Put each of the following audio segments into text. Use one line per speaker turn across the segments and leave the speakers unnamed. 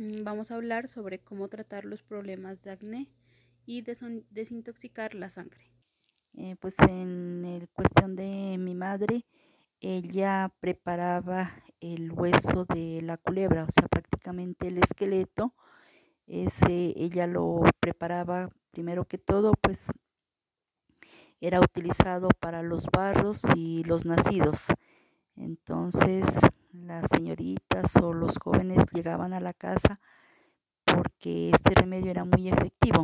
Mm, Vamos a hablar sobre cómo tratar los problemas de acné y desintoxicar la sangre.
Eh, pues en el cuestión de mi madre, ella preparaba el hueso de la culebra, o sea, prácticamente el esqueleto, ese ella lo preparaba primero que todo, pues era utilizado para los barros y los nacidos. Entonces las señoritas o los jóvenes llegaban a la casa porque este remedio era muy efectivo.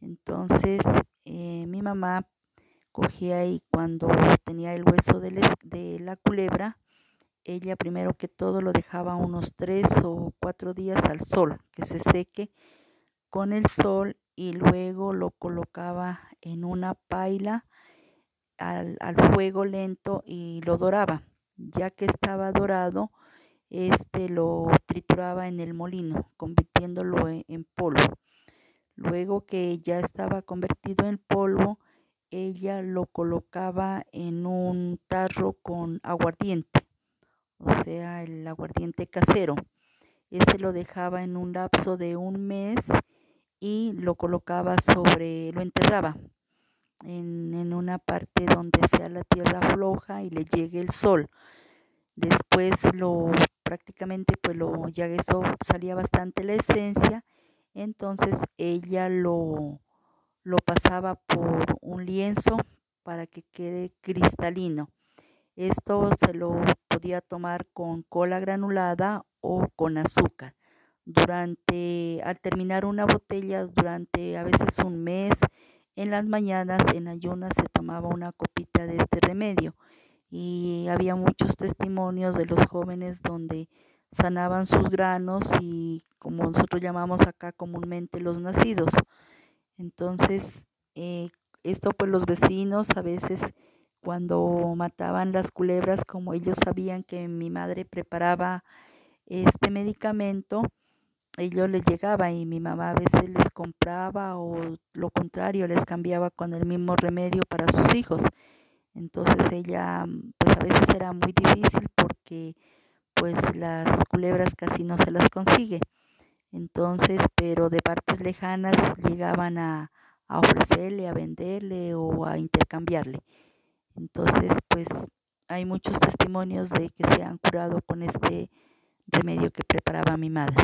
Entonces eh, mi mamá cogía y cuando tenía el hueso de, la culebra, ella primero que todo lo dejaba unos tres o cuatro días al sol, que se seque con el sol y luego lo colocaba en una paila al, al fuego lento y lo doraba. Ya que estaba dorado, este lo trituraba en el molino, convirtiéndolo en, en polvo. Luego que ya estaba convertido en polvo, ella lo colocaba en un tarro con aguardiente, o sea, el aguardiente casero. Ese lo dejaba en un lapso de un mes y lo colocaba sobre, lo enterraba en, en una parte donde sea la tierra floja y le llegue el sol. Después lo prácticamente pues lo ya eso salía bastante la esencia, entonces ella lo lo pasaba por un lienzo para que quede cristalino. Esto se lo podía tomar con cola granulada o con azúcar. Durante, al terminar una botella, durante a veces un mes, en las mañanas en ayunas se tomaba una copita de este remedio y había muchos testimonios de los jóvenes donde sanaban sus granos y como nosotros llamamos acá comúnmente los nacidos. Entonces, eh, esto pues los vecinos a veces cuando mataban las culebras, como ellos sabían que mi madre preparaba este medicamento, ellos les llegaba y mi mamá a veces les compraba o lo contrario, les cambiaba con el mismo remedio para sus hijos. Entonces ella, pues a veces era muy difícil porque pues las culebras casi no se las consigue. Entonces, pero de partes lejanas llegaban a, a ofrecerle, a venderle o a intercambiarle. Entonces, pues hay muchos testimonios de que se han curado con este remedio que preparaba mi madre.